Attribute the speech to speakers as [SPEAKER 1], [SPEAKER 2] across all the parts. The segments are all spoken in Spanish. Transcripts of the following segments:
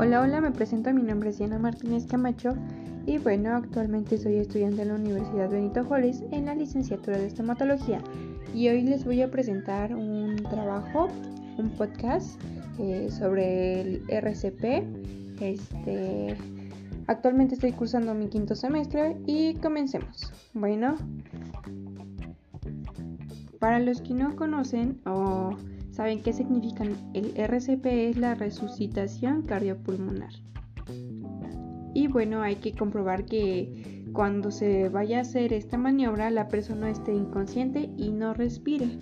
[SPEAKER 1] Hola, hola, me presento, mi nombre es Diana Martínez Camacho y bueno, actualmente soy estudiante en la Universidad Benito Juárez en la licenciatura de estomatología y hoy les voy a presentar un trabajo, un podcast eh, sobre el RCP. Este, actualmente estoy cursando mi quinto semestre y comencemos. Bueno, para los que no conocen o ¿Saben qué significa el RCP? Es la resucitación cardiopulmonar. Y bueno, hay que comprobar que cuando se vaya a hacer esta maniobra la persona esté inconsciente y no respire.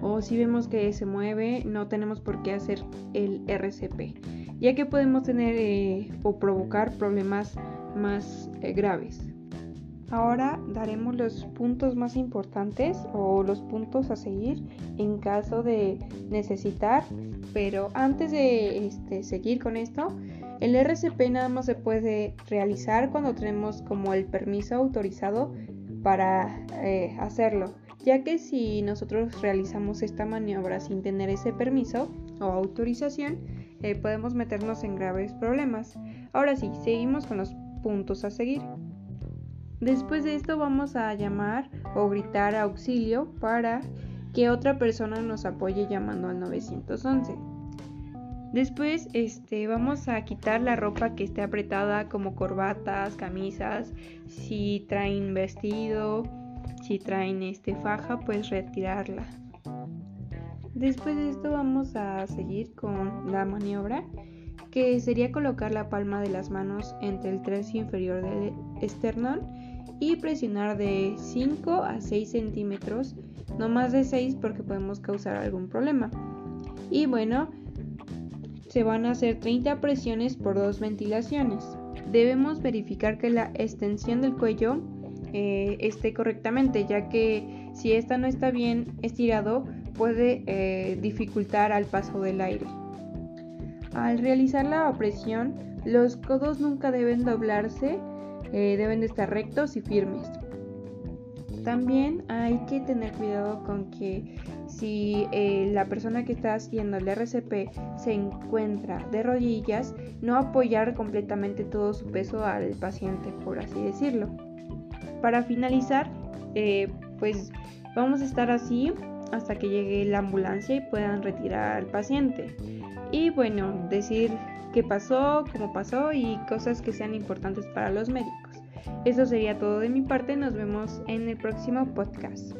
[SPEAKER 1] O si vemos que se mueve, no tenemos por qué hacer el RCP, ya que podemos tener eh, o provocar problemas más eh, graves. Ahora daremos los puntos más importantes o los puntos a seguir en caso de necesitar, pero antes de este, seguir con esto, el RCP nada más se puede realizar cuando tenemos como el permiso autorizado para eh, hacerlo, ya que si nosotros realizamos esta maniobra sin tener ese permiso o autorización, eh, podemos meternos en graves problemas. Ahora sí, seguimos con los puntos a seguir. Después de esto vamos a llamar o gritar auxilio para que otra persona nos apoye llamando al 911. Después este, vamos a quitar la ropa que esté apretada como corbatas, camisas, si traen vestido, si traen este, faja, pues retirarla. Después de esto vamos a seguir con la maniobra que sería colocar la palma de las manos entre el tercio inferior del esternón y presionar de 5 a 6 centímetros, no más de 6 porque podemos causar algún problema. Y bueno, se van a hacer 30 presiones por dos ventilaciones. Debemos verificar que la extensión del cuello eh, esté correctamente, ya que si esta no está bien estirado puede eh, dificultar al paso del aire. Al realizar la opresión, los codos nunca deben doblarse, eh, deben de estar rectos y firmes. También hay que tener cuidado con que si eh, la persona que está haciendo el RCP se encuentra de rodillas, no apoyar completamente todo su peso al paciente, por así decirlo. Para finalizar, eh, pues vamos a estar así hasta que llegue la ambulancia y puedan retirar al paciente y bueno, decir qué pasó, cómo pasó y cosas que sean importantes para los médicos. Eso sería todo de mi parte, nos vemos en el próximo podcast.